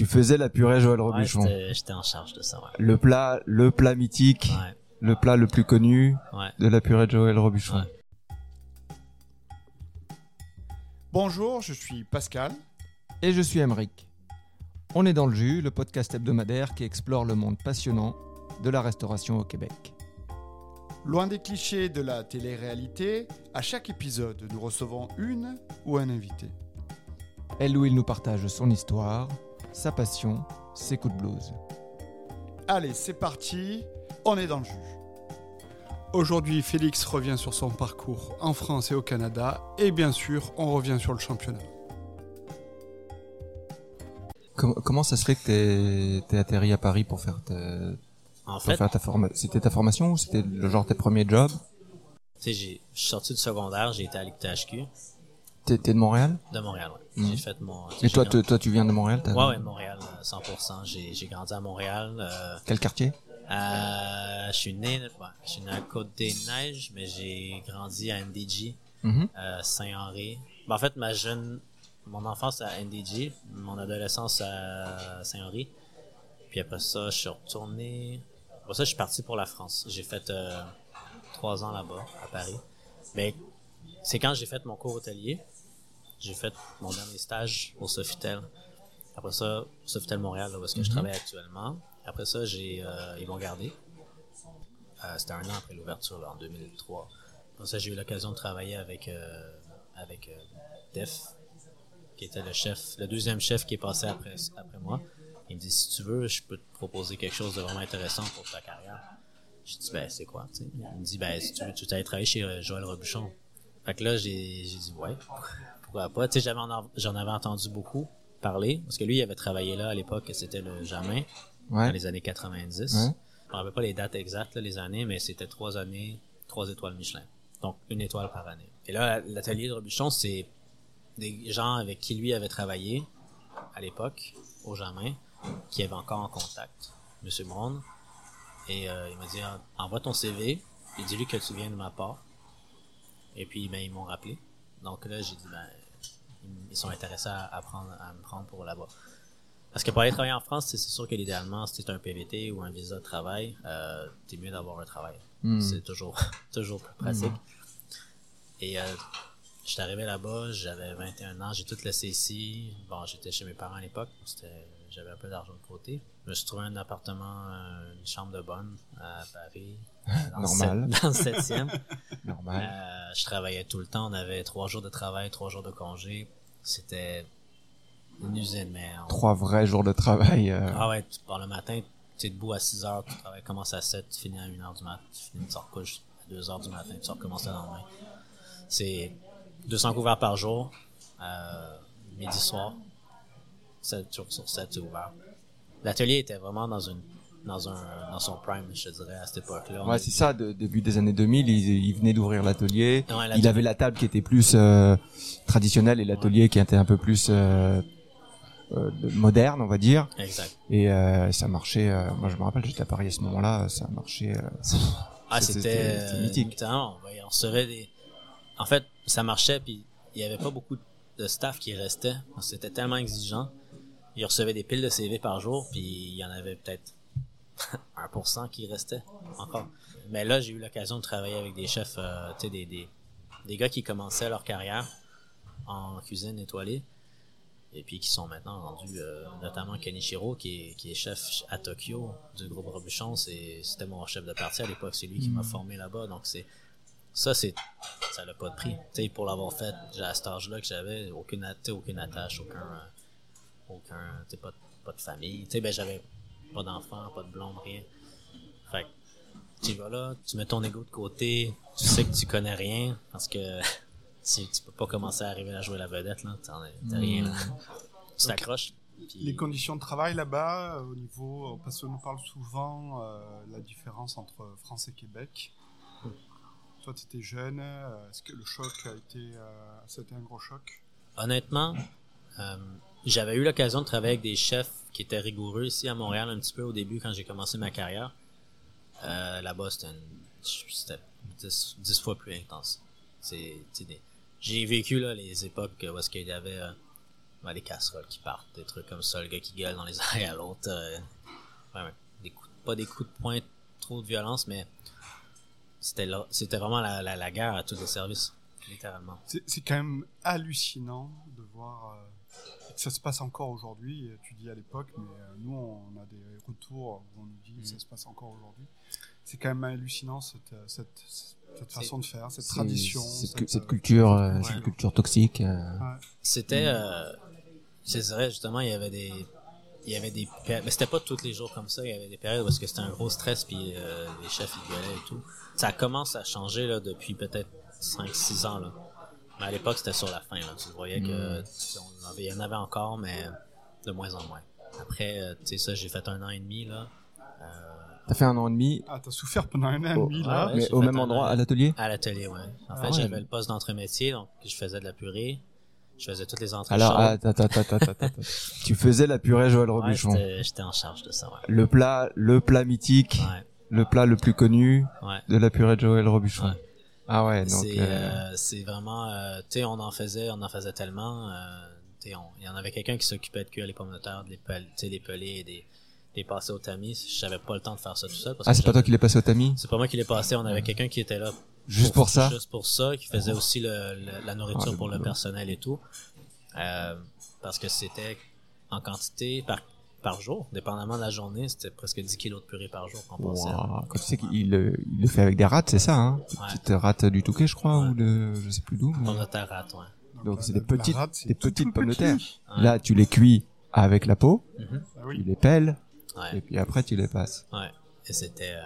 Tu faisais la purée Joël Robuchon. j'étais j'étais en charge de ça, ouais. le plat, le plat mythique, Ouais, le plat le plus connu ouais. de la purée de Joël Robuchon. Ouais. Bonjour, je suis Pascal. Et je suis Emeric. On est dans le jus, le podcast hebdomadaire qui explore le monde passionnant de la restauration au Québec. Loin des clichés de la télé-réalité, à chaque épisode, nous recevons une ou un invité. Elle où il nous partage son histoire, sa passion, ses coups de blues. Allez, c'est parti, on est dans le jus. Aujourd'hui, Félix revient sur son parcours en France et au Canada, et bien sûr, on revient sur le championnat. Com- comment ça se fait que t'es, t'es atterri à Paris pour faire ta, En pour fait, faire ta formation C'était ta formation ou c'était le genre tes premiers jobs? Tu sais, j'ai- je suis sorti du secondaire, j'ai été à l'UQTHQ T'es, de Montréal? De Montréal, ouais. Mhm. J'ai fait mon... Et toi, te- toi, tu viens de Montréal t'as- Ouais, Montréal, euh, 100%. J'ai j'ai grandi à Montréal. Euh, Quel quartier? euh, je suis né, ouais, je suis né à Côte-des-Neiges, mais j'ai grandi à NDG, Mhm. euh, Saint-Henri. Ben, en fait, ma jeune, mon enfance à NDG, mon adolescence à Saint-Henri. Puis après ça, je suis retourné. Après ça, je suis parti pour la France. J'ai fait euh, trois ans là-bas, à Paris. Mais c'est quand j'ai fait mon cours hôtelier. J'ai fait mon dernier stage au Sofitel. Après ça, Sofitel Montréal, là, où est-ce que je travaille actuellement. Après ça, j'ai, euh, ils m'ont gardé. Euh, c'était un an après l'ouverture, en 2003. Après ça, j'ai eu l'occasion de travailler avec, euh, avec Def, qui était le chef, le deuxième chef qui est passé après, après moi. Il me dit, si tu veux, je peux te proposer quelque chose de vraiment intéressant pour ta carrière. Je dis, ben, c'est quoi? Il me dit, ben, si tu veux, tu t'allais travailler chez Joël Robuchon. Fait que là, j'ai, j'ai dit, ouais, pourquoi pas. Tu sais, j'avais en- j'en avais entendu beaucoup parler, parce que lui, il avait travaillé là à l'époque, c'était le Jamin, dans les années 90. Ouais. Je me rappelle pas les dates exactes, là, les années, mais c'était trois années, trois étoiles Michelin. Donc, une étoile par année. Et là, l'atelier de Robuchon, c'est des gens avec qui lui avait travaillé à l'époque, au Jamin, qui avaient encore en contact, Monsieur Brown. Et euh, il m'a dit, envoie ton CV, et dis-lui que tu viens de ma part. Et puis, ben, ils m'ont rappelé. Donc là, j'ai dit, ben, ils- sont intéressés à, à prendre, à me prendre pour là-bas. Parce que pour aller travailler en France, c'est sûr que l'idéalement, si tu un PVT ou un visa de travail, euh, t'es mieux d'avoir un travail. Hmm. C'est toujours, toujours plus pratique. Et euh, je suis arrivé là-bas, j'avais 21 ans, j'ai tout laissé ici. Bon, j'étais chez mes parents à l'époque, c'était- j'avais un peu d'argent de côté. Je me suis trouvé un appartement, euh, une chambre de bonne à Paris. dans le Normal. sept- Dans le septième. Normal. Euh, je travaillais tout le temps. On avait trois jours de travail, trois jours de congé. C'était une usine, mais on- Trois vrais jours de travail. euh, ah ouais, tu pars le matin, tu es debout à 6 heures, tu travailles, commence à 7, tu finis à 1 heure du matin, tu finis, tu recouches à 2 heures du matin, tu recommences le lendemain. C'est 200 couverts par jour, euh, midi soir, 7 jours sur 7, c'est ouvert. L'atelier était vraiment dans une dans un dans son prime, je te dirais, à cette époque-là. Ouais, est- c'est ça, de, début des années 2000, il, il venait d'ouvrir l'atelier. Ouais, il avait la table qui était plus euh, traditionnelle et l'atelier qui était un peu plus euh, euh, moderne, on va dire. Exact. Et euh, ça marchait. euh, moi, je me rappelle, j'étais à Paris à ce moment-là, ça marchait. euh, Ah, C'était- mythique. mythique. on recevait des. En fait, ça marchait, puis il y avait pas beaucoup de staff qui restait. C'était tellement exigeant. Ils recevaient des piles de CV par jour, puis il y en avait peut-être 1% qui restait encore. Mais là, j'ai eu l'occasion de travailler avec des chefs, euh, tu sais, des, des, des gars qui commençaient leur carrière en cuisine étoilée. Et puis qui sont maintenant rendus, euh, notamment Kenichiro, qui est, qui est chef à Tokyo du groupe Robuchon. C'est, c'était mon chef de partie à l'époque. C'est lui qui m'a formé là-bas. Donc c'est, ça, c'est, ça n'a pas de prix. Tu sais, pour l'avoir fait, à cet âge-là que j'avais aucune, aucune attache, aucun, euh, aucun, tu sais, pas, de- pas de famille. Tu sais, ben, j'avais pas d'enfant, pas de blonde, rien. Fait que, tu vas là, tu mets ton ego de côté, tu sais que tu connais rien, parce que tu, tu peux pas commencer à arriver à jouer la vedette, là. T'as rien, là. Tu t'accroches. Les conditions de travail là-bas, euh, au niveau, parce qu'on nous parle souvent euh, la différence entre France et Québec. Toi, tu étais jeune, euh, est-ce que le choc a été, euh, c'était un gros choc? Honnêtement, euh, j'avais eu l'occasion de travailler avec des chefs qui étaient rigoureux ici à Montréal un petit peu au début quand j'ai commencé ma carrière. Euh, Là-bas, c'était une- c'était 10, 10 fois plus intense. J'ai vécu là, les époques où est-ce qu'il y avait euh, ben, des casseroles qui partent, des trucs comme ça, le gars qui gueule dans les oreilles à l'autre. euh, ouais, des coups, pas des coups de poing, trop de violence, mais c'était c'était vraiment la, la, la guerre à tous les services, littéralement. C'est quand même hallucinant de voir euh, ça se passe encore aujourd'hui. Et Tu dis à l'époque, mais euh, nous, on a des retours où on nous dit que ça se passe encore aujourd'hui. C'est quand même hallucinant cette, euh, cette, cette façon de faire, cette tradition. cette, cette, cette euh, culture, euh, Ouais. cette culture toxique. euh, C'était, euh, c'est vrai, justement, il y avait des, il y avait des, mais c'était pas tous les jours comme ça, il y avait des périodes parce que c'était un gros stress puis euh, les chefs ils gueulaient et tout. Ça commence à changer, là, depuis peut-être 5-6 ans, là. Mais à l'époque, c'était sur la fin, là. Tu voyais que, tu sais, on avait- il y en avait encore, mais de moins en moins. Après, euh, tu sais, ça, j'ai fait un an et demi, là. Euh, T'as fait un an et demi? Ah, t'as souffert pendant un an et Oh, demi, là. ouais. mais au même endroit, an. à l'atelier? À l'atelier, ouais. En Ah fait, ouais. j'avais le poste d'entremétier, donc je faisais de la purée. Je faisais toutes les entrées Alors, attends, attends, attends, attends, attends. tu faisais la purée Joël Ouais, Robuchon. j'étais j'étais en charge de ça, ouais. le plat, le plat mythique, Ouais, le plat le plus connu ouais. de la purée de Joël Robuchon. Ah ouais, donc C'est euh, euh, c'est vraiment, euh, tu sais, on en faisait, on en faisait tellement. euh, tu sais, on- Il y en avait quelqu'un qui s'occupait de cuire les pommes de terre, de les pel- tu sais, les peler et des, des passer au tamis. J'avais pas le temps de faire ça tout seul. Parce ah c'est pas toi qui l'es passé au tamis? C'est pas moi qui l'ai passé. On avait quelqu'un qui était là Juste pour ça? Juste pour ça, qui faisait aussi le, le- la nourriture Ah, le pour le personnel et tout. Euh, parce que c'était en quantité par, par jour, dépendamment de la journée, c'était presque 10 kilos de purée par jour qu'on passait. Wow. Quand tu sais qu'il il le fait avec des rats, c'est ça, hein? Ouais. petites rats du Touquet, je crois, Ouais. ou de je sais plus d'où. mais- Pommes de terre rate, ouais. Donc, c'est des petites- rate, des petites pommes de terre. Ouais. Là, tu les cuis avec la peau, Mhm. Ah tu les pelles, et puis après tu les passes. ouais. Et c'était... euh,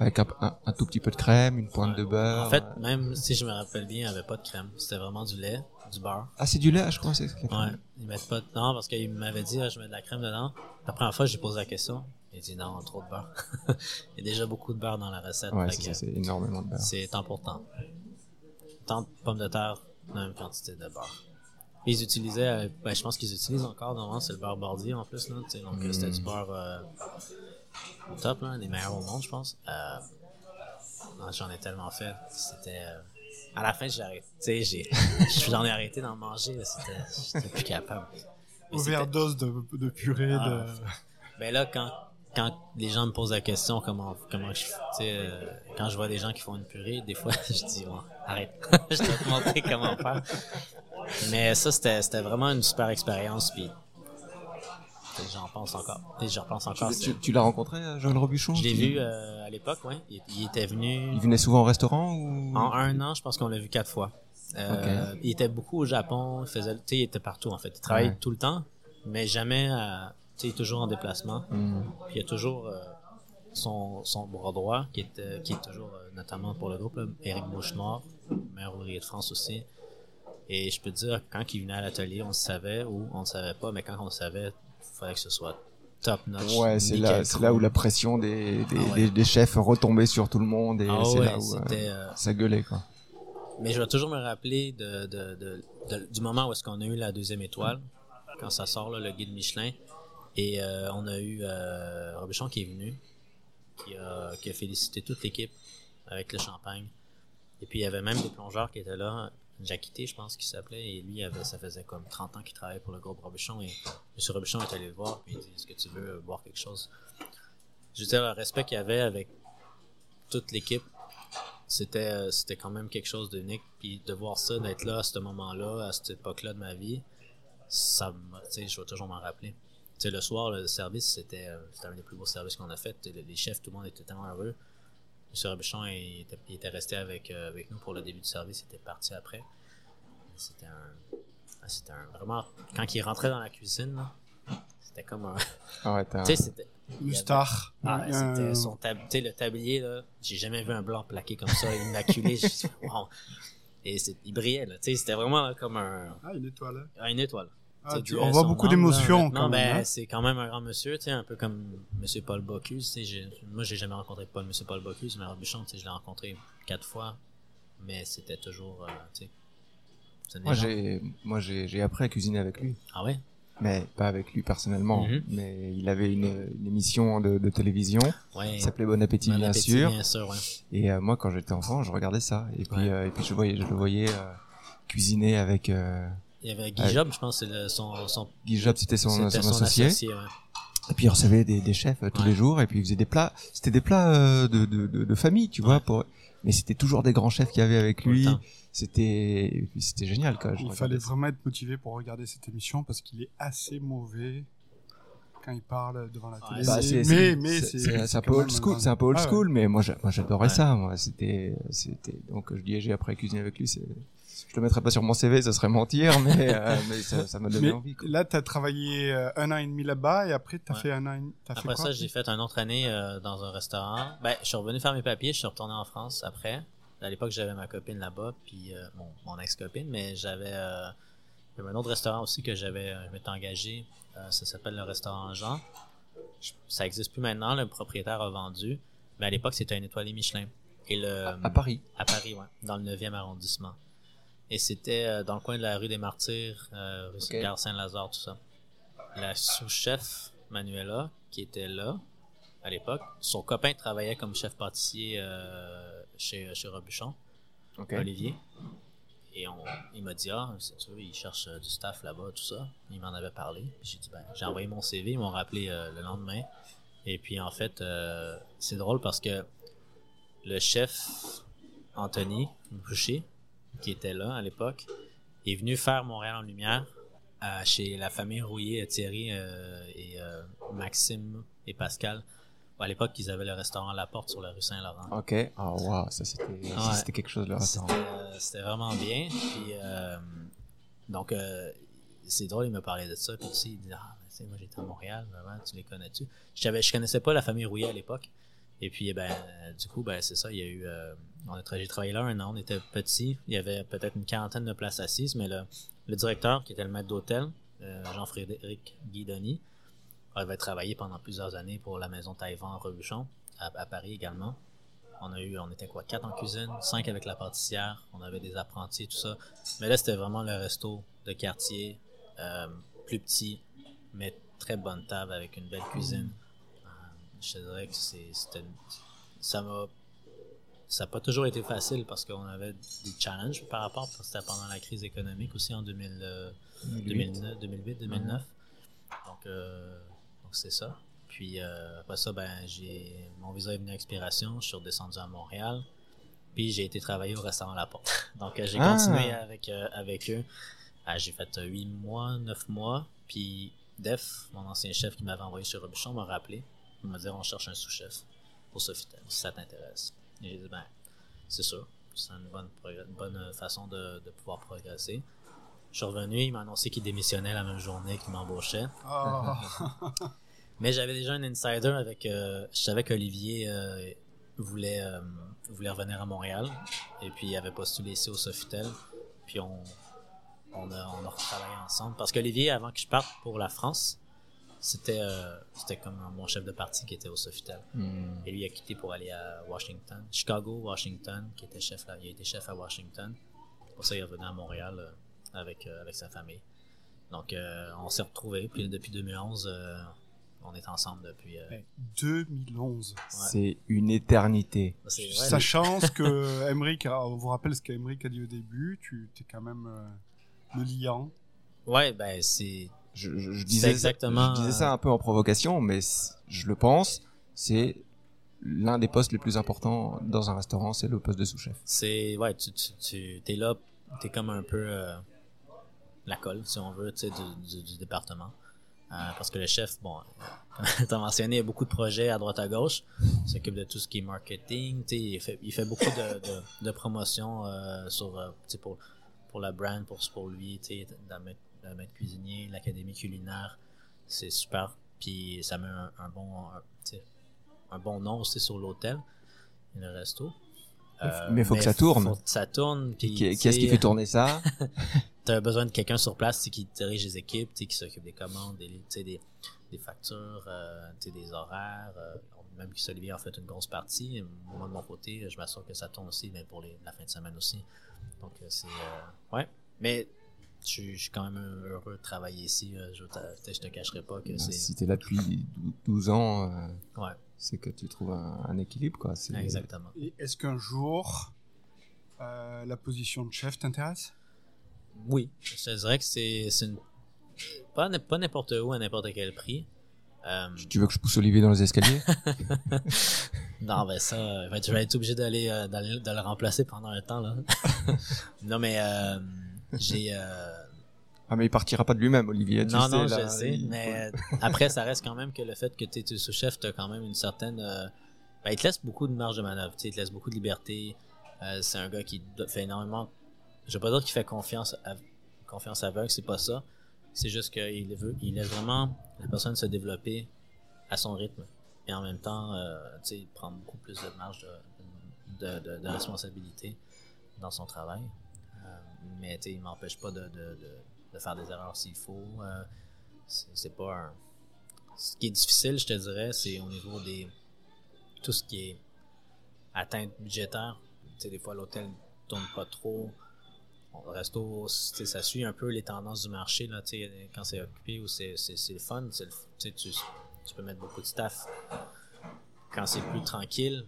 Avec un, un, un tout petit peu de crème, une pointe Ouais. de beurre. En fait, même si je me rappelle bien, il n'y avait pas de crème. C'était vraiment du lait, du beurre. Ah, c'est du lait, je crois, c'est. Ouais. Ils mettent pas de... Non, parce qu'il m'avait dit, ah, je mets de la crème dedans. La première fois, j'ai posé la question. Il dit non, trop de beurre. il y a déjà beaucoup de beurre dans la recette. Ouais, c'est que ça, c'est énormément de beurre. C'est temps pour temps. Tant de pommes de terre, même quantité de beurre. Ils utilisaient, euh, ben, je pense qu'ils utilisent encore, normalement, c'est le beurre bordier en plus, là, donc euh, c'était du beurre euh, au top, là, les meilleurs au monde, je pense. Euh, j'en ai tellement fait, c'était... euh, à la fin, j'ai arrêté, tu sais, j'ai, j'en ai arrêté d'en manger, là, c'était, j'étais plus capable. Mais Overdose de, de purée, Ah. de... ben là, quand, quand les gens me posent la question comment, comment je, tu sais, euh, quand je vois des gens qui font une purée, des fois, je dis, bon, arrête, je vais te montrer comment faire. Mais ça, c'était, c'était vraiment une super expérience, puis j'en pense encore. Tu sais, J'en repense encore. Tu, c'est- tu- tu l'as rencontré, euh, Joël Robuchon? Je l'ai vu euh, à l'époque, ouais. Il, il était venu Il venait souvent au restaurant ou? En un an, je pense qu'on l'a vu quatre fois. Euh, Il était beaucoup au Japon, il faisait, tu sais, il était partout en fait. Il travaillait Ouais. tout le temps, mais jamais, à, tu sais, toujours en déplacement. Hmm. Puis il y a toujours euh, son, son bras droit, qui est, qui est toujours, notamment pour le groupe, là, Éric Bouche-Noir, meilleur ouvrier de France aussi. Et je peux te dire, quand il venait à l'atelier, on le savait ou on ne savait pas, mais quand on le savait, fallait que ce soit top notch. Ouais, c'est là, c'est là où la pression des, des, Ah ouais. des, des chefs retombait sur tout le monde et Ah c'est ouais, là où euh, euh, ça gueulait quoi. Mais je vais toujours me rappeler de, de, de, de- du moment où est-ce qu'on a eu la deuxième étoile, quand ça sort là, le guide Michelin, et euh, on a eu euh, Robuchon qui est venu, qui a, qui a félicité toute l'équipe avec le champagne. Et puis il y avait même des plongeurs qui étaient là, Jacquité, je pense qu'il s'appelait, et lui, avait, ça faisait comme 30 ans qu'il travaillait pour le groupe Robuchon, et M. Robuchon est allé le voir, puis il dit, est-ce que tu veux boire quelque chose? Je veux dire, le respect qu'il y avait avec toute l'équipe, c'était euh, c'était quand même quelque chose d'unique puis de voir ça d'être là à ce moment-là à cette époque-là de ma vie ça je vais toujours m'en rappeler le soir le service c'était euh, c'était un des plus beaux services qu'on a fait les chefs tout le monde était tellement heureux M. Robuchon il était, il était resté avec euh, avec nous pour le début du service il était parti après c'était un ah, c'était un vraiment quand il rentrait dans la cuisine c'était comme un Ah ouais, t'as- tu sais c'était Une star. ah, Un- c'était son tab... tu sais, le tablier, là. J'ai jamais vu un blanc plaqué comme ça, immaculé. Wow. Et il brillait, là. Tu sais, c'était vraiment là, comme un, Ah, une étoile. ah, une étoile. Ah, tu- on voit beaucoup d'émotions Non, même. ben, hein. c'est quand même un grand monsieur, tu sais, un peu comme Monsieur Paul Bocuse, Moi, j'ai jamais rencontré Paul, Monsieur Paul Bocuse, mais sais, je l'ai rencontré quatre fois. Mais c'était toujours, euh, Moi j'ai moi j'ai j'ai appris à cuisiner avec lui, Ah ouais? mais pas avec lui personnellement, Mhm. mais il avait une, une émission de, de télévision Ouais. qui s'appelait Bon appétit Bon bien appétit, sûr. Bien sûr, ouais. Et euh, moi, quand j'étais enfant, je regardais ça. Et puis, Ouais. euh, et puis je voyais, je le voyais euh, cuisiner avec euh, Il y avait Guy. Job, je pense, c'est le- son, son, Guy Job, c'était son, c'était son son associé. associé. ouais. Et puis il recevait des, des chefs euh, tous Ouais. les jours, et puis il faisait des plats. C'était des plats euh, de, de, de, de famille, tu vois. Ouais. Pour... Mais c'était toujours des grands chefs qu'il y avait avec lui. C'était, c'était génial, quoi. Il fallait ça. vraiment être motivé pour regarder cette émission parce qu'il est assez mauvais quand il parle devant la télé. Bah, c'est- mais c'est- mais c'est- c'est c'est un peu old school, un- c'est un peu old Ah ouais. school, mais moi, j'a- moi j'adorais Ouais. ça. Moi, c'était, c'était donc je dis j'ai appris à cuisiner avec lui. C'est, je le mettrais pas sur mon CV, ça serait mentir, mais euh, mais ça, ça m'a donné Mais envie. Quoi. là, tu as travaillé euh, un an et demi là-bas et après, tu as Ouais. fait un an et demi. Fait Après quoi? ça, j'ai fait une autre année euh, dans un restaurant. Ben, je suis revenu faire mes papiers, je suis retourné en France après. À l'époque, j'avais ma copine là-bas, puis euh, mon, mon ex-copine, mais j'avais euh, un autre restaurant aussi que j'avais je m'étais engagé. Euh, ça s'appelle le restaurant Jean. Je- ça existe plus maintenant, le propriétaire a vendu. Mais à l'époque, c'était un étoilé Michelin. Et le, À Paris. à Paris, ouais, dans le 9e arrondissement. Et c'était euh, dans le coin de la rue des Martyrs, euh, rue Ok. Gare Saint-Lazare, tout ça. La sous-chef Manuela, qui était là à l'époque, son copain travaillait comme chef pâtissier euh, chez, chez Robuchon. Olivier. Et on, il m'a dit, ah, c'est sûr, il cherche euh, du staff là-bas, tout ça. Il m'en avait parlé. J'ai dit, ben, j'ai envoyé mon CV, ils m'ont rappelé euh, le lendemain. Et puis, en fait, euh, c'est drôle parce que le chef Anthony Boucher, qui était là à l'époque, est venu faire Montréal en lumière euh, chez la famille Rouillé, Thierry et Maxime et Pascal. À l'époque, ils avaient le restaurant la porte sur la rue Saint-Laurent. Ok. Ah waouh, ça c'était, Ouais. quelque chose le restaurant. C'était euh, c'était vraiment bien. Puis, euh, donc, euh, c'est drôle, il me parlait de ça. Puis, tu sais, il dit Ah, ben, tu sais, moi, j'étais à Montréal, vraiment, tu les connais-tu? Je je connaissais pas la famille Rouillet à l'époque. Et puis, eh ben, du coup, ben, c'est ça, il y a eu. euh, on a tra- j'ai travaillé là un an, on était petits. Il y avait peut-être une quarantaine de places assises, mais le, le directeur, qui était le maître d'hôtel, Jean-Frédéric Guidoni, avait travaillé pendant plusieurs années pour la maison Taïwan Rebuchon, à, à Paris également. On a eu, on était quoi, quatre en cuisine, cinq avec la pâtissière, on avait des apprentis, tout ça. Mais là, c'était vraiment le resto de quartier, euh, plus petit, mais très bonne table avec une belle cuisine. Euh, je te dirais que c'est, c'était, ça m'a, ça n'a pas toujours été facile parce qu'on avait des challenges par rapport, parce que c'était pendant la crise économique aussi en 2000, euh, 2009, 2008, 2009. Donc, euh, donc c'est ça. Puis euh, après ça, ben, j'ai mon visa est venu à expiration, je suis redescendu à Montréal. Puis j'ai été travailler au restaurant La Porte. Donc euh, j'ai Ah. continué avec, euh, avec eux. Ah, j'ai fait 8 mois, 9 mois. Puis Def, mon ancien chef qui m'avait envoyé sur Robuchon, m'a rappelé. Il m'a dit on cherche un sous-chef pour Sofitel, si ça t'intéresse. Et j'ai dit ben, c'est sûr. C'est une bonne, une bonne façon de, de pouvoir progresser. Je suis revenu, il m'a annoncé qu'il démissionnait la même journée qu'il m'embauchait. Ah. Mais j'avais déjà un insider avec. euh, je savais qu'Olivier euh, voulait, euh, voulait revenir à Montréal. Et puis il avait postulé ici au Sofitel. Puis on, on, a, on a retravaillé ensemble. Parce qu'Olivier, avant que je parte pour la France, c'était euh, c'était comme mon chef de parti qui était au Sofitel. Hmm. Et lui il a quitté pour aller à Washington. Chicago, Washington, qui était chef là. Il a été chef à Washington. Pour ça, il est revenu à Montréal avec, euh, avec sa famille. Donc, euh, on s'est retrouvés. Puis depuis 2011, euh, on est ensemble depuis. euh, 2011. C'est une éternité. c'est vrai, Sachant ce que Emmerich, a- on vous rappelle ce qu'Emeric a dit au début, tu es quand même euh, le liant. Ouais, ben c'est. Je, je- je C'est disais exactement, je disais ça un peu en provocation, mais je le pense. C'est l'un des postes les plus importants dans un restaurant, c'est le poste de sous-chef. C'est. Ouais, tu, tu, tu es là, t'es comme un peu euh, la colle, si on veut, tu sais, du, du, du département. Euh, parce que le chef, bon, comme tu as mentionné, il y a beaucoup de projets à droite à gauche. Il s'occupe de tout ce qui est marketing. Il fait, il fait beaucoup de, de, de promotions euh, sur, euh, pour, pour la brand, pour, pour lui, la maître, la maître cuisinier, l'académie culinaire. C'est super. Puis ça met un, un bon, un, un bon nom aussi sur l'hôtel et le resto. Euh, Mais faut que ça tourne. Faut que ça tourne. Puis, Qui, qui est-ce qui fait tourner ça? T'as besoin de quelqu'un sur place tu sais, qui dirige les équipes, tu sais, qui s'occupe des commandes, des, tu des, des factures, euh, tu des horaires. euh, même que Olivier en fait une grosse partie. Moi, de mon côté, je m'assure que ça tourne aussi, mais pour les, la fin de semaine aussi. Donc, euh, c'est. euh, ouais. Mais je suis- je suis quand même heureux de travailler ici. Je, tu je te cacherai pas que c'est. Si t'es là depuis 12 ans, euh, Ouais, c'est que tu trouves un, un équilibre, quoi. Exactement. Est-ce qu'un jour, euh, la position de chef t'intéresse? Oui, je te dirais que c'est c'est une... pas, n'importe où à n'importe quel prix. Euh, Tu veux que je pousse Olivier dans les escaliers? Non, ben ça, euh, ben, tu vas être obligé d'aller euh, d'aller- de le remplacer pendant un temps là. non mais euh, j'ai euh, Ah, mais il partira pas de lui-même, Olivier. tu non sais, non là, je sais, il- mais après ça reste quand même que le fait que tu es sous-chef, t'as quand même une certaine, euh, ben, il te laisse beaucoup de marge de manœuvre, tu sais, il te laisse beaucoup de liberté. Euh, c'est un gars qui fait énormément, je vais pas dire qu'il fait confiance à, confiance aveugle, c'est pas ça. C'est juste qu'il veut, il laisse vraiment la personne se développer à son rythme. Et en même temps, euh, tu sais, prendre beaucoup plus de marge de, de, responsabilité dans son travail. Euh, mais tu sais, il m'empêche pas de, faire des erreurs s'il faut. Euh, c'est pas. Ce qui est difficile, je te dirais, c'est au niveau des. Tout ce qui est atteinte budgétaire. Tu sais, des fois, l'hôtel ne tourne pas trop. Le resto, ça suit un peu les tendances du marché. Là, quand c'est occupé ou c'est le fun, le- tu, tu, peux mettre beaucoup de staff. Quand c'est plus tranquille,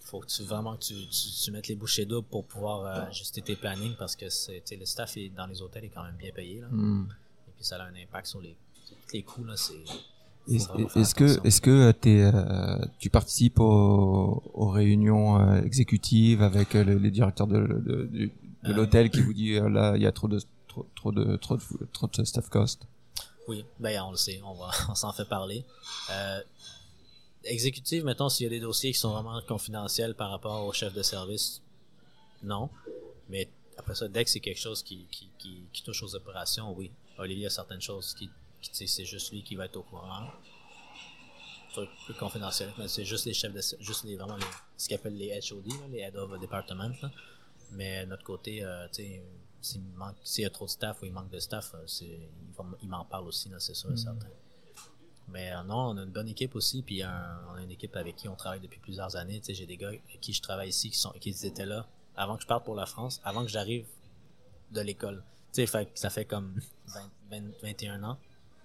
faut que tu vraiment que tu, tu, tu mettes les bouchées doubles pour pouvoir euh, ajuster tes plannings parce que le staff est, dans les hôtels est quand même bien payé. Là. Hmm. Et puis ça a un impact sur les, les coûts. Là, c'est, Est-ce que, est-ce que euh, euh, tu participes aux, aux réunions euh, exécutives avec les, les directeurs de, de Euh, l'hôtel qui vous dit euh, là il y a trop de trop, trop de trop de trop de staff cost. Oui, ben on le sait, on va, on s'en fait parler. Euh, exécutive, mettons, s'il y a des dossiers qui sont vraiment confidentiels par rapport au chef de service, non. Mais après ça, dès que c'est quelque chose qui, qui, qui, qui touche aux opérations, oui. Olivier a certaines choses qui, qui c'est juste lui qui va être au courant. Truc plus confidentiel, mais c'est juste les chefs de, juste les, vraiment les, ce qu'ils appellent les HOD, les Head of Department, là. Mais de notre côté, euh, s'il manque, s'il y a trop de staff ou il manque de staff, euh, c'est, il, va m- il m'en parle aussi, c'est sûr et certain. Mais euh, non, on a une bonne équipe aussi, puis un- on a une équipe avec qui on travaille depuis plusieurs années. J'ai des gars avec qui je travaille ici qui sont, qui étaient là avant que je parte pour la France, avant que j'arrive de l'école. Fait ça fait comme 20, 20, 21 ans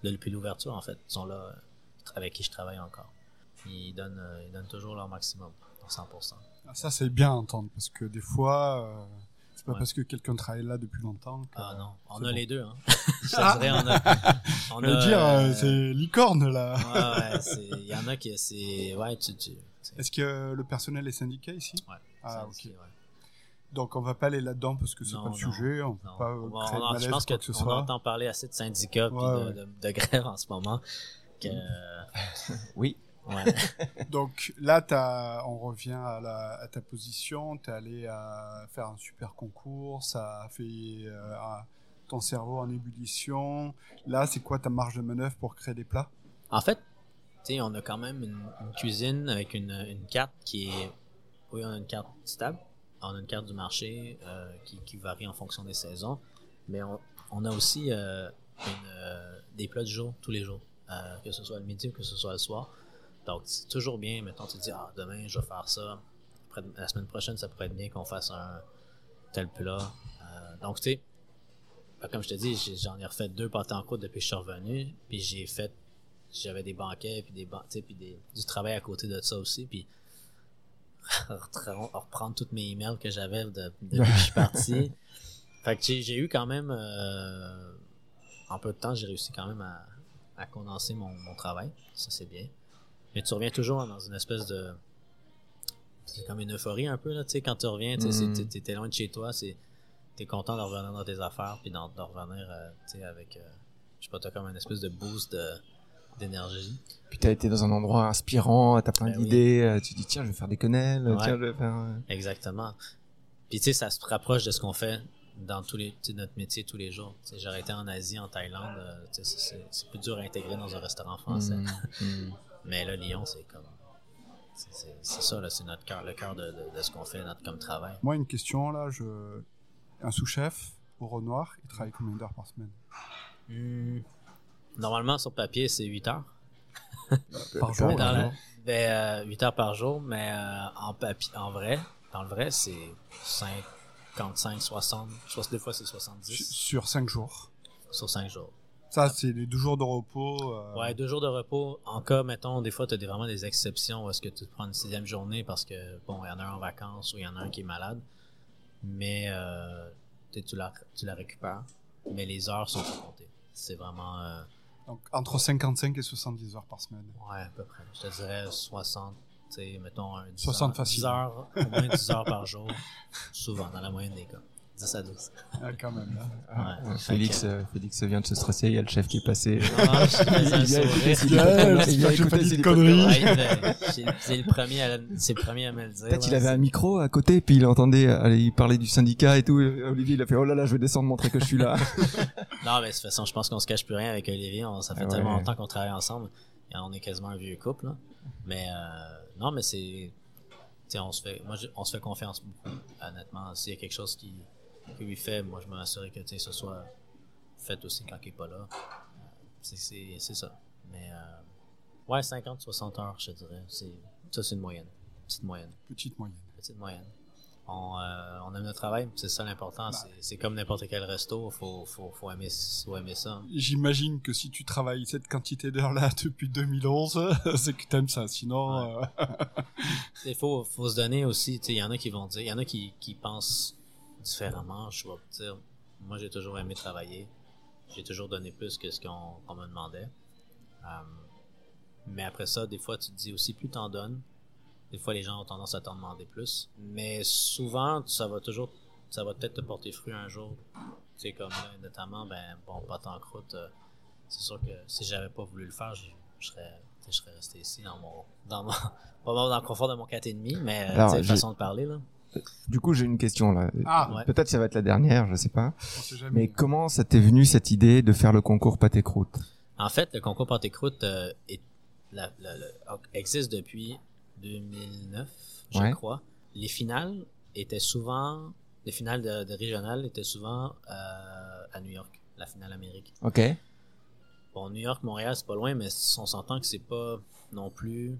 de- depuis l'ouverture en fait. Ils sont là, euh, avec qui je travaille encore. Ils donnent, euh, ils donnent toujours leur maximum, 100%. Ah, Ça, c'est bien à entendre, parce que des fois, euh, c'est pas Ouais. parce que quelqu'un travaille là depuis longtemps que... Ah non, on a bon. les deux. Hein. je dirais, on a. On a, dire, euh, euh, c'est licorne, là. Ouais, il y en a qui c'est ouais, tu tu. c'est- Est-ce que le personnel est syndiqué ici? Ouais. Ah, ok. ouais. Donc, on va pas aller là-dedans parce que c'est Non, pas le non, sujet. On peut Non. pas On va- créer on de en- malaise je pense que ce soit. entend parler assez de syndicats Ouais, de, ouais. de, de grèves en ce moment. Que, Oui. ouais. Donc là, t'as- on revient à, la- à ta position. Tu es allé à faire un super concours. Ça a fait euh, ton cerveau en ébullition. Là, c'est quoi ta marge de manœuvre pour créer des plats? En fait, on a quand même une, une cuisine avec une, une carte qui est. Oui, on a une carte stable. On a une carte du marché euh, qui, qui varie en fonction des saisons. Mais on, on a aussi euh, une, des plats du jour, tous les jours. Que ce soit le midi ou que ce soit le soir. Donc, c'est toujours bien. Mettons, tu te dis, ah, demain, je vais faire ça. Après, la semaine prochaine, ça pourrait être bien qu'on fasse un tel plat. Euh, donc, tu sais, ben, comme je te dis, j'en ai refait deux pâtés en croûte depuis que je suis revenu. Puis j'ai fait j'avais des banquets puis des ban- puis des, du travail à côté de ça aussi puis reprendre tous mes emails que j'avais de, depuis que je suis parti fait que j'ai j'ai eu quand même euh, en peu de temps j'ai réussi quand même à, à condenser mon, mon travail ça c'est bien mais tu reviens toujours dans une espèce de c'est comme une euphorie un peu là tu sais quand tu reviens tu t'es- t'es loin de chez toi c'est t'es content de revenir dans tes affaires puis d'en- de revenir euh, tu sais avec euh, je sais pas t'as comme une espèce de boost de- d'énergie Puis t'as été dans un endroit inspirant, t'as plein Ben d'idées, euh, tu dis tiens je vais faire des quenelles, Ouais. tiens je vais faire. euh, Exactement. Puis tu sais, ça se rapproche de ce qu'on fait dans tous les, notre métier tous les jours. Tu sais, J'aurais été en Asie, en Thaïlande, c'est- plus dur à intégrer dans un restaurant français. mm, mm. Mais là, Lyon, c'est comme, c'est- ça là, c'est notre cœur, le cœur de, de, de ce qu'on fait, notre comme travail. Moi, une question là. Je... Un sous-chef au Renoir, il travaille combien d'heures par semaine? Hmm. Normalement, sur papier, c'est 8 heures. Par jour, la- ben, euh, 8 heures par jour, mais euh, en papier, en vrai, dans le vrai, c'est 55, 60, soit des fois c'est Sur- 70 Sur 5 jours. sur 5 jours. Ça, c'est les deux jours de repos. euh, Ouais, deux jours de repos. En cas, mettons, des fois, tu as vraiment des exceptions où est-ce que tu te prends une sixième journée parce que, bon, il y en a un en vacances ou il y en a un qui est malade. Mais, euh, tu, la, tu la récupères, mais les heures sont pas comptées. C'est vraiment, euh, Donc, entre 55 et 70 heures par semaine. ouais, à peu près. Je te dirais 60, tu sais, mettons un 10 60 heures, facile. 10 heures, au moins 10 heures par jour, souvent, dans la moyenne des cas. 10 à 12. Ah, quand même. là. Ouais. Félix, euh, Félix vient de se stresser, il y a le chef qui est passé. Je Il écouter ses conneries. C'est le premier à, c'est le premier à me le dire. Peut-être il avait un micro à côté, puis il entendait, euh, il parlait du syndicat et tout. et Olivier, il a fait, oh là là, je vais descendre montrer que je suis là. Non, mais de toute façon, je pense qu'on se cache plus rien avec Olivier. On, ça fait Ah tellement longtemps qu'on travaille ensemble. Et on est quasiment un vieux couple. là. Mais euh, non, mais c'est. tu sais, on se fait, moi, je- on se fait confiance beaucoup. Honnêtement, s'il y a quelque chose qui, qui lui fait, moi, je m'assurer que ce soit fait aussi quand il est pas là. Euh, C'est, ça. Mais euh, ouais, 50, 60 heures, je dirais. Ça, c'est une moyenne. Petite moyenne. Petite moyenne. Petite moyenne. On, euh, on aime notre travail, c'est ça l'important. C'est, c'est comme n'importe quel resto, faut, faut, faut, aimer, faut aimer ça. J'imagine que si tu travailles cette quantité d'heures-là depuis 2011, c'est que t'aimes ça. Sinon, euh, Il faut, faut se donner aussi, il y en a qui vont dire, il y en a qui, qui pensent différemment. Je vais dire, moi j'ai toujours aimé travailler. J'ai toujours donné plus que ce qu'on me demandait. Euh, mais après ça, des fois, tu te dis aussi, plus t'en donnes, des fois les gens ont tendance à t'en demander plus. Mais souvent, ça va toujours, ça va peut-être te porter fruit un jour. Tu sais, comme là, notamment, ben, bon, pâte en croûte, euh, c'est sûr que si j'avais pas voulu le faire, je, je serais, je serais resté ici dans mon, dans mon, pas dans le confort de mon 4,5, mais, euh, tu sais, j'ai- façon de parler, là. Du coup, j'ai une question là. ah, Ouais. Peut-être ça va être la dernière, je sais pas. sait. Mais comment ça t'est venu cette idée de faire le concours pâté croûte? En fait, le concours pâte et croûte euh, est- la- la- la- existe depuis 2009, je Ouais. crois. Les finales étaient souvent, les finales de, de régionales étaient souvent euh, à New York, la finale Amérique. Ok. Bon, New York, Montréal, c'est pas loin, mais on s'entend que c'est pas non plus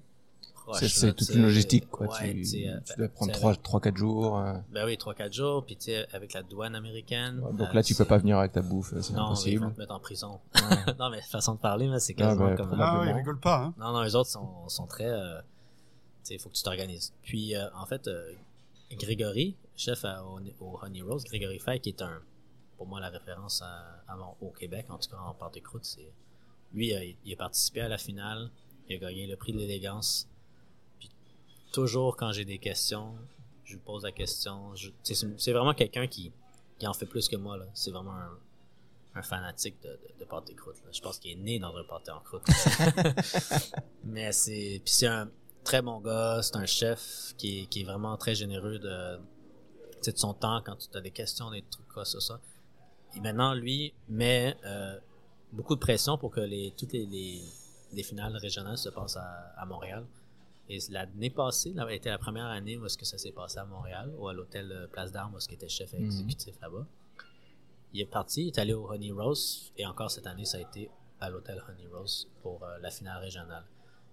proche. C'est- toute une logistique, quoi. Ouais, tu, euh, tu dois prendre tu sais, 3 avec- trois, quatre jours. euh. Ben oui, 3-4 jours, puis tu sais, avec la douane américaine. Ouais, donc euh, là, tu peux pas venir avec ta bouffe, c'est Non, ils vont impossible. te mettre en prison. Ouais. non, mais façon de parler, mais c'est Ah, quasiment ben, comme... ah, ouais, probablement. rigole pas. Hein. Non, non, les autres sont, sont très. euh, tu sais, il faut que tu t'organises. Puis, euh, en fait, euh, Grégory, chef à- au, au Honey Rose, Grégory Fay, qui est un, pour moi, la référence à, à mon- au Québec, en tout cas en pâte et croûte, c'est. Lui, il a participé à la finale, il a gagné le prix de l'élégance. Toujours quand j'ai des questions, je lui pose la question. C'est vraiment quelqu'un qui, qui en fait plus que moi. C'est vraiment un, un fanatique de, de, de pâte et croûte. là. Je pense qu'il est né dans un pâté en croûte. Mais c'est. Puis c'est un très bon gars, c'est un chef qui est, qui est vraiment très généreux de, de son temps quand tu as des questions, des trucs comme ça, ça. Et maintenant, lui met euh, beaucoup de pression pour que les, toutes les, les, les finales régionales se passent à, à Montréal. Et l'année passée, là, était la première année où est-ce que ça s'est passé à Montréal, ou à l'hôtel euh, Place d'Armes, où est-ce qu'il était chef Mhm. exécutif là-bas. Il est parti, il est allé au Honey Rose, et encore cette année, ça a été à l'hôtel Honey Rose pour euh, la finale régionale.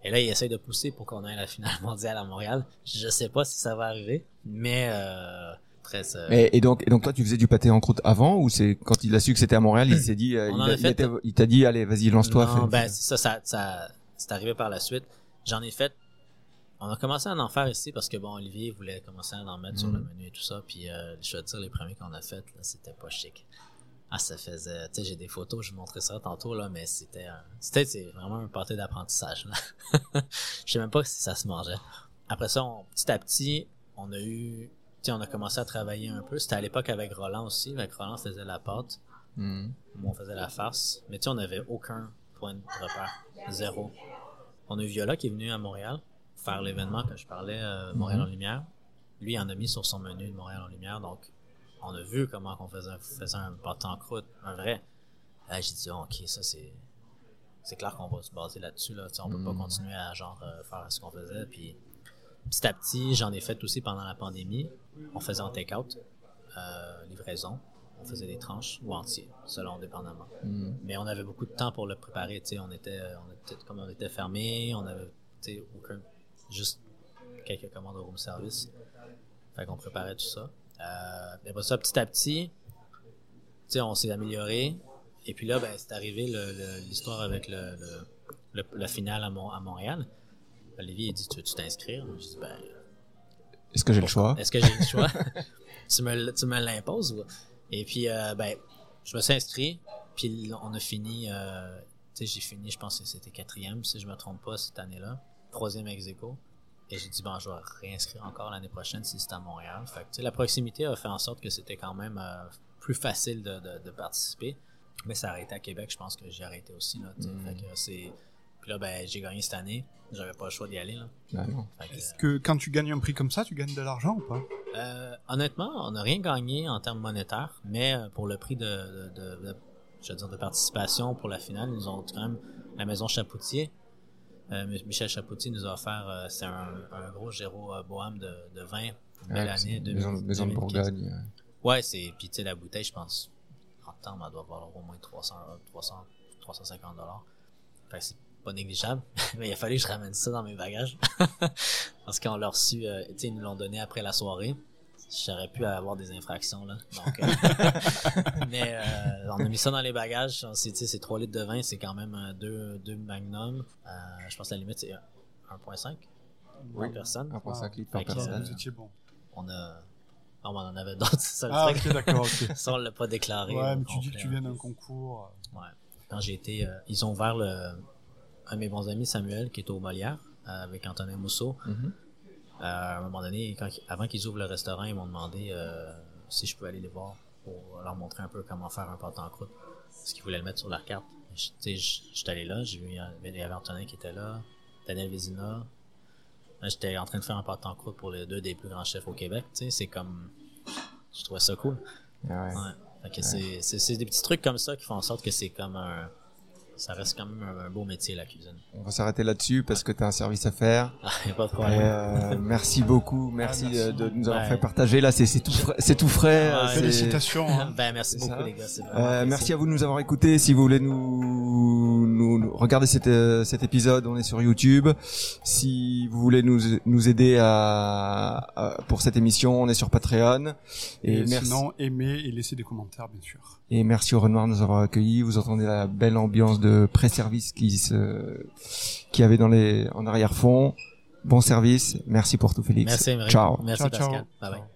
Et là, il essaye de pousser pour qu'on ait la finale mondiale à Montréal. Je sais pas si ça va arriver, mais euh, très. euh, Et, et donc, et donc toi, tu faisais du pâté en croûte avant ou c'est quand il a su que c'était à Montréal, il s'est dit, euh, il t'a dit, allez, vas-y, lance-toi. Non, ben ça, ça, ça c'est arrivé par la suite. J'en ai fait. On a commencé à en faire ici parce que bon, Olivier voulait commencer à en mettre sur le menu et tout ça. Puis euh, je te dire, les premiers qu'on a fait, là, c'était pas chic. Ah, ça faisait. Tu sais, j'ai des photos, je vous montrerai ça tantôt là, mais c'était, un- c'était c'est vraiment un pâté d'apprentissage. là. je sais même pas si ça se mangeait. Après ça, on- petit à petit, on a eu, tu sais, on a commencé à travailler un peu. C'était à l'époque avec Roland aussi. Avec Roland faisait la pâte. Mhm. Moi, on faisait la farce. Mais tu sais, on n'avait aucun point de repère. Zéro. On a eu Viola qui est venu à Montréal faire l'événement que je parlais, euh, Montréal en Lumière. Lui, il en a mis sur son menu de Montréal en Lumière. Donc, on a vu comment on faisait, faisait un pâté en croûte, un vrai. Là, j'ai dit, oh, ok, ça c'est. C'est clair qu'on va se baser là-dessus. Là. On peut pas Mhm. continuer à genre euh, faire ce qu'on faisait. Puis petit à petit, j'en ai fait aussi pendant la pandémie. On faisait en take-out, euh, livraison. On faisait des tranches ou entiers, selon dépendamment. Mais on avait beaucoup de temps pour le préparer. On était, on était, comme on était fermé, on avait, aucun, juste quelques commandes au room service. Fait qu'on préparait tout ça. Euh, et après ça, petit à petit, on s'est amélioré. Et puis là, ben, c'est arrivé l'histoire avec le, le, finale à, Mon- à Montréal. Olivier, il dit, tu veux-tu t'inscrire? Je dis, ben, Est-ce que j'ai le choix? Est-ce que j'ai le choix? tu me, tu me l'imposes ou... Et puis, euh, ben, je me suis inscrit, puis on a fini, euh, tu sais, j'ai fini, je pense que c'était quatrième, si je me trompe pas, cette année-là. Troisième ex aequo. Et j'ai dit, bon, je vais réinscrire encore l'année prochaine si c'est à Montréal. Fait que, tu sais, la proximité a fait en sorte que c'était quand même euh, plus facile de, de, de participer. Mais ça a arrêté à Québec, je pense que j'ai arrêté aussi, là. Mm. Fait que c'est... Puis là, ben, j'ai gagné cette année. J'avais pas le choix d'y aller, là. Ah que, Est-ce que quand tu gagnes un prix comme ça, tu gagnes de l'argent ou pas? Euh, honnêtement, on n'a rien gagné en termes monétaires, mais euh, pour le prix de, de, de- de- je veux dire, de participation pour la finale, ils nous ont quand même la maison Chapoutier. Euh, Michel Chapoutier nous a offert, euh, c'est un, un gros Géro euh, Bohème de, de vin, belle Ouais, c'est année. 2000, maison, maison de 2015. Bourgogne. Ouais, c'est, puis tu sais, la bouteille, je pense, en temps, elle doit valoir au moins 300, 300, 350 dollars. Fait que c'est pas négligeable. Mais il a fallu que je ramène ça dans mes bagages. Parce qu'on l'a reçu, euh, tu sais, ils nous l'ont donné après la soirée. J'aurais pu avoir des infractions, là. Donc, euh, mais euh, on a mis ça dans les bagages. On s'est- c'est 3 litres de vin, c'est quand même euh, deux. Euh, je pense que la limite, c'est 1.5 Oui. par personne. 1,5 litres par personne. Vous étiez bon. On a... Non, mais on en avait d'autres, c'est ça le Ah, truc. ok, d'accord, ok. Ça, on l'a pas déclaré. Ouais, mais tu dis que tu viens d'un concours. Ouais. Quand j'ai été, euh, ils ont ouvert le, un de mes bons amis, Samuel, qui est au Molière, euh, avec Antonin Mousseau. Mhm. Euh, à un moment donné, quand, avant qu'ils ouvrent le restaurant, ils m'ont demandé euh, si je pouvais aller les voir pour leur montrer un peu comment faire un pâte en croûte. Parce qu'ils voulaient le mettre sur leur carte. J'étais allé là, j'ai vu, il y avait Antonin qui était là, Daniel Vézina. J'étais en train de faire un pâte en croûte pour les deux des plus grands chefs au Québec. C'est comme, je trouvais ça cool. Ah ouais. Ouais. Fait que c'est, c'est, c'est des petits trucs comme ça qui font en sorte que c'est comme un. Ça reste quand même un, un beau métier, la cuisine. On va s'arrêter là-dessus parce que tu as un service à faire. Ah, y a pas de Et, problème. euh, merci beaucoup, merci, Ah, merci. euh, de nous avoir Ouais. fait partager. Là, c'est tout frais. C'est tout frais. Ouais. euh, Félicitations. hein. ben, merci beaucoup, ça. les gars. Vraiment Euh, merci à vous de nous avoir écoutés. Si vous voulez nous, nous, nous- regarder cet, euh, cet épisode, on est sur YouTube. Si vous voulez nous, nous aider à, à- pour cette émission, on est sur Patreon. Et, Et, merci. sinon, aimez et laissez des commentaires, bien sûr. Et merci au Renoir de nous avoir accueillis. Vous entendez la belle ambiance de pré-service qui se, qui avait dans les, en arrière-fond. Bon service. Merci pour tout, Félix. Merci, Émeric. Ciao. Merci, ciao, Pascal. ciao. Bye bye. Ciao.